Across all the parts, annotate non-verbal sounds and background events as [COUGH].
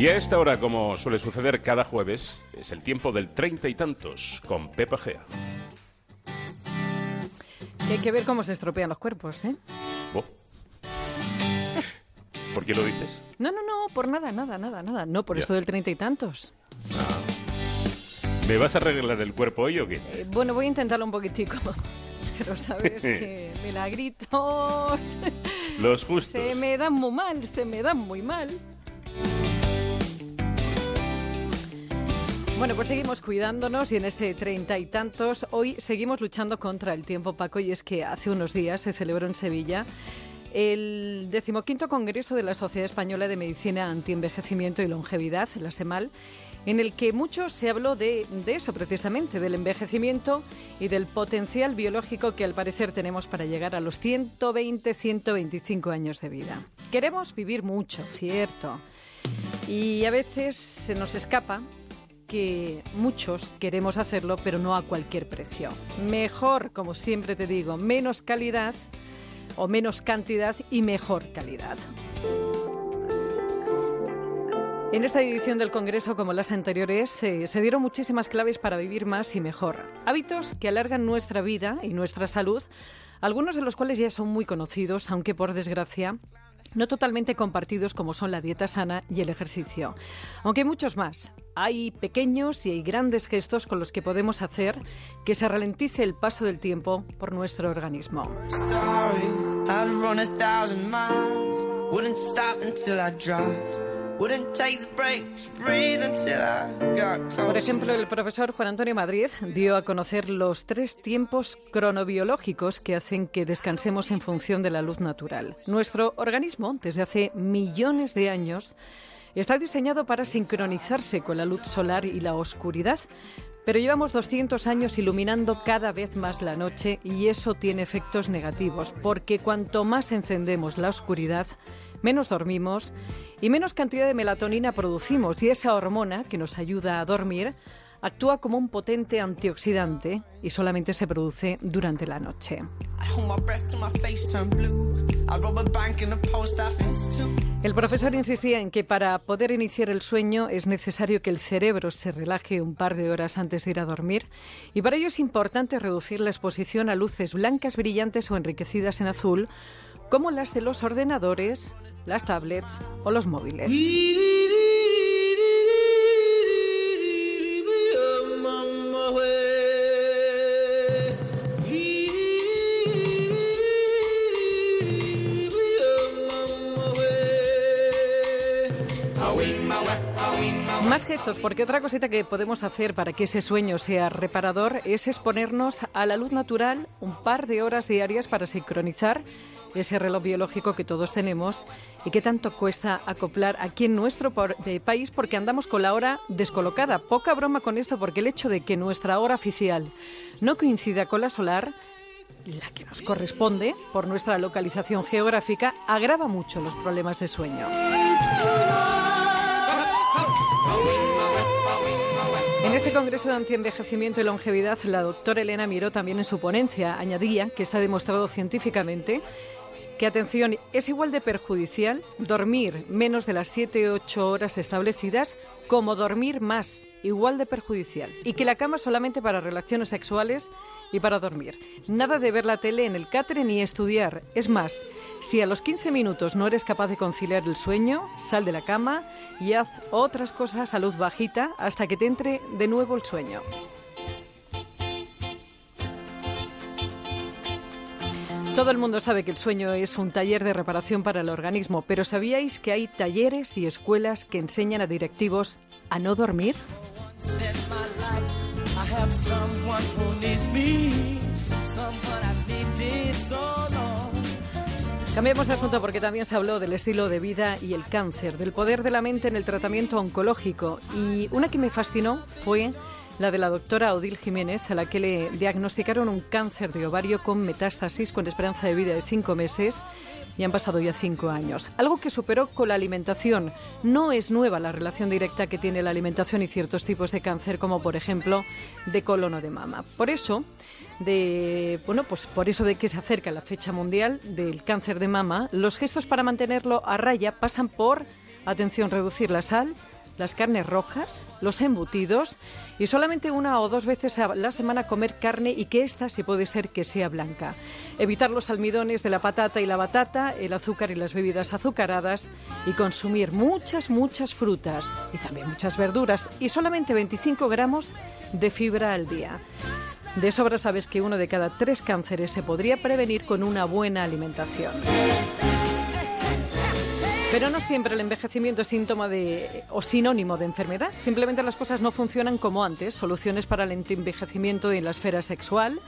Y a esta hora, como suele suceder cada jueves, es el tiempo del treinta y tantos con Pepa Gea. hay que ver cómo se estropean los cuerpos, ¿eh? Oh. ¿Por qué lo dices? No, no, no, por nada, nada, nada, nada. No, por esto del treinta y tantos. ¿Me vas a arreglar el cuerpo hoy o qué? Eh, bueno, voy a intentarlo un poquitico. [LAUGHS] Pero sabes [LAUGHS] que milagritos. [LAUGHS] Los justos. Se me dan muy mal, se me dan muy mal. Bueno, pues seguimos cuidándonos y en este treinta y tantos, hoy seguimos luchando contra el tiempo, Paco, y es que hace unos días se celebró en Sevilla el decimoquinto Congreso de la Sociedad Española de Medicina Antienvejecimiento y Longevidad, la SEMAL, en el que mucho se habló de, eso precisamente, del envejecimiento y del potencial biológico que al parecer tenemos para llegar a los 120, 125 años de vida. Queremos vivir mucho, cierto. Y a veces se nos escapa que muchos queremos hacerlo, pero no a cualquier precio. Mejor, como siempre te digo, menos calidad o menos cantidad y mejor calidad. En esta edición del Congreso, como las anteriores, se dieron muchísimas claves para vivir más y mejor. Hábitos que alargan nuestra vida y nuestra salud, algunos de los cuales ya son muy conocidos, aunque por desgracia no totalmente compartidos como son la dieta sana y el ejercicio. Aunque muchos más. Hay pequeños y hay grandes gestos con los que podemos hacer que se ralentice el paso del tiempo por nuestro organismo. Por ejemplo, el profesor Juan Antonio Madrid dio a conocer los tres tiempos cronobiológicos que hacen que descansemos en función de la luz natural. Nuestro organismo, desde hace millones de años, está diseñado para sincronizarse con la luz solar y la oscuridad, pero llevamos 200 años iluminando cada vez más la noche y eso tiene efectos negativos, porque cuanto más encendemos la oscuridad, menos dormimos y menos cantidad de melatonina producimos. Y esa hormona que nos ayuda a dormir actúa como un potente antioxidante y solamente se produce durante la noche. El profesor insistía en que para poder iniciar el sueño es necesario que el cerebro se relaje un par de horas antes de ir a dormir. Y para ello es importante reducir la exposición a luces blancas brillantes o enriquecidas en azul como las de los ordenadores, las tablets o los móviles. Más gestos, porque otra cosita que podemos hacer para que ese sueño sea reparador es exponernos a la luz natural un par de horas diarias para sincronizar ese reloj biológico que todos tenemos y que tanto cuesta acoplar aquí en nuestro eh, país porque andamos con la hora descolocada. Poca broma con esto porque el hecho de que nuestra hora oficial no coincida con la solar, la que nos corresponde por nuestra localización geográfica, agrava mucho los problemas de sueño. En este Congreso de Antienvejecimiento y Longevidad, la doctora Elena Miró también en su ponencia añadía que está demostrado científicamente que atención, es igual de perjudicial dormir menos de las 7-8 horas establecidas como dormir más, igual de perjudicial. Y que la cama solamente para relaciones sexuales y para dormir. Nada de ver la tele en el catre ni estudiar. Es más, si a los 15 minutos no eres capaz de conciliar el sueño, sal de la cama y haz otras cosas a luz bajita hasta que te entre de nuevo el sueño. Todo el mundo sabe que el sueño es un taller de reparación para el organismo, pero ¿sabíais que hay talleres y escuelas que enseñan a directivos a no dormir? Cambiemos de asunto porque también se habló del estilo de vida y el cáncer, del poder de la mente en el tratamiento oncológico. Y una que me fascinó fue la de la doctora Odil Jiménez, a la que le diagnosticaron un cáncer de ovario con metástasis con esperanza de vida de cinco meses y han pasado ya cinco años. Algo que superó con la alimentación. No es nueva la relación directa que tiene la alimentación y ciertos tipos de cáncer, como por ejemplo de colon o de mama. Por eso, de bueno, pues por eso de que se acerca la fecha mundial del cáncer de mama, los gestos para mantenerlo a raya pasan por Atención, reducir la sal, las carnes rojas, los embutidos y solamente una o dos veces a la semana comer carne y que esta, si puede ser, que sea blanca. Evitar los almidones de la patata y la batata, el azúcar y las bebidas azucaradas y consumir muchas, muchas frutas y también muchas verduras y solamente 25 gramos de fibra al día. De sobra sabes que uno de cada tres cánceres se podría prevenir con una buena alimentación. Pero no siempre el envejecimiento es síntoma de, o sinónimo de enfermedad. Simplemente las cosas no funcionan como antes. Soluciones para el envejecimiento en la esfera sexual,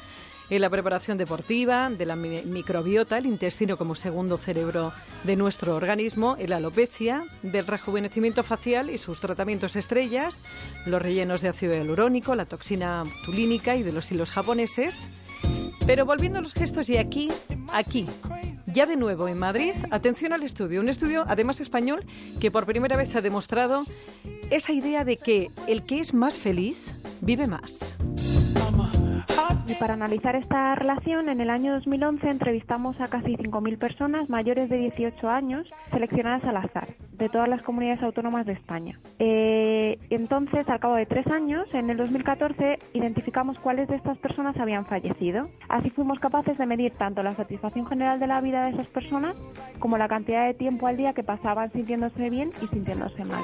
en la preparación deportiva, de la microbiota, el intestino como segundo cerebro de nuestro organismo, en la alopecia, del rejuvenecimiento facial y sus tratamientos estrellas, los rellenos de ácido hialurónico, la toxina tulínica y de los hilos japoneses. Pero volviendo a los gestos y aquí, aquí, ya de nuevo en Madrid, atención al estudio, un estudio además español que por primera vez ha demostrado esa idea de que el que es más feliz vive más. Y para analizar esta relación, en el año 2011 entrevistamos a casi 5.000 personas mayores de 18 años seleccionadas al azar de todas las comunidades autónomas de España. Eh, entonces, al cabo de tres años, en el 2014, identificamos cuáles de estas personas habían fallecido. Así fuimos capaces de medir tanto la satisfacción general de la vida de esas personas como la cantidad de tiempo al día que pasaban sintiéndose bien y sintiéndose mal.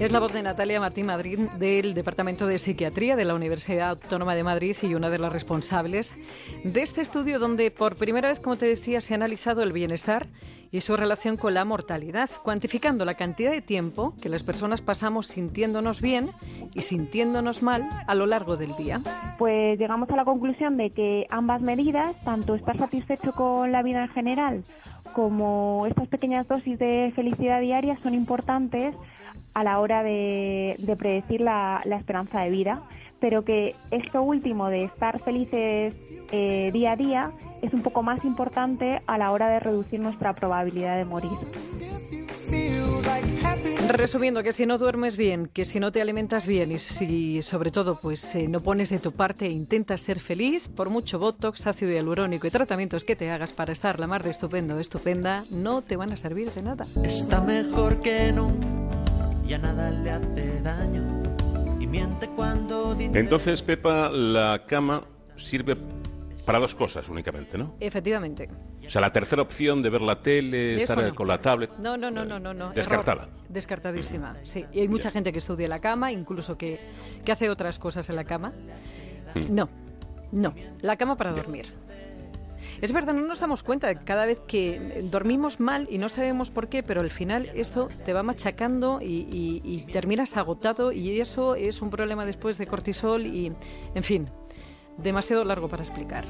Es la voz de Natalia Martín Madrid del Departamento de Psiquiatría de la Universidad Autónoma de Madrid y una de las responsables de este estudio donde por primera vez, como te decía, se ha analizado el bienestar y su relación con la mortalidad, cuantificando la cantidad de tiempo que las personas pasamos sintiéndonos bien y sintiéndonos mal a lo largo del día. Pues llegamos a la conclusión de que ambas medidas, tanto estar satisfecho con la vida en general como estas pequeñas dosis de felicidad diaria, son importantes a la hora de, predecir la, esperanza de vida, pero que esto último de estar felices eh, día a día es un poco más importante a la hora de reducir nuestra probabilidad de morir. Resumiendo, que si no duermes bien, que si no te alimentas bien y si sobre todo pues eh, no pones de tu parte e intentas ser feliz, por mucho botox, ácido hialurónico y tratamientos que te hagas para estar la mar de estupendo estupenda, no te van a servir de nada. Está mejor que nunca, ya nada le hace daño y miente cuando Entonces, Pepa, la cama sirve para dos cosas únicamente, ¿no? Efectivamente. O sea, la tercera opción de ver la tele, estar con la tablet. No, no, no, no, no. no. Descartada. Descartadísima, sí. Y hay mucha gente que estudia la cama, incluso que, que hace otras cosas en la cama. Hmm. No, no. La cama para dormir. Es verdad, no nos damos cuenta cada vez que dormimos mal y no sabemos por qué, pero al final esto te va machacando y, y terminas agotado y eso es un problema después de cortisol y, en fin, demasiado largo para explicar.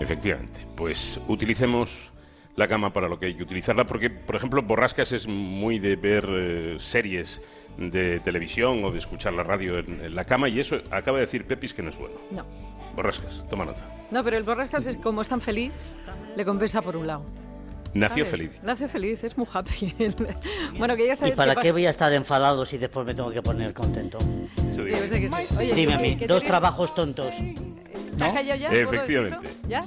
Efectivamente, pues utilicemos la cama para lo que hay que utilizarla, porque, por ejemplo, Borrascas es muy de ver eh, series de televisión o de escuchar la radio en, la cama y eso acaba de decir Pepis que no es bueno. No. Borrascas, toma nota. No, pero el Borrascas es como es tan feliz, le compensa por un lado. Nació feliz. Nació feliz, es muy happy. [LAUGHS] bueno, que ya sabes ¿Y para qué voy a estar enfadado si después me tengo que poner contento? Dime a mí, dos trabajos tontos. Efectivamente. ¿Ya?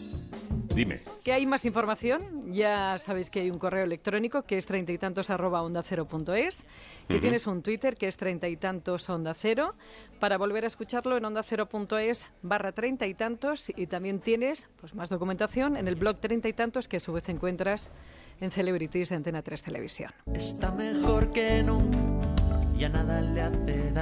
Dime. ¿Que hay más información? Ya sabéis que hay un correo electrónico que es treinta y tantos arroba onda cero punto es, que tienes un Twitter que es treinta y tantos onda cero, para volver a escucharlo en onda cero punto es barra treinta y tantos y también tienes pues más documentación en el blog treinta y tantos que a su vez encuentras en Celebrities de Antena 3 Televisión. Está mejor que nunca, ya nada le hace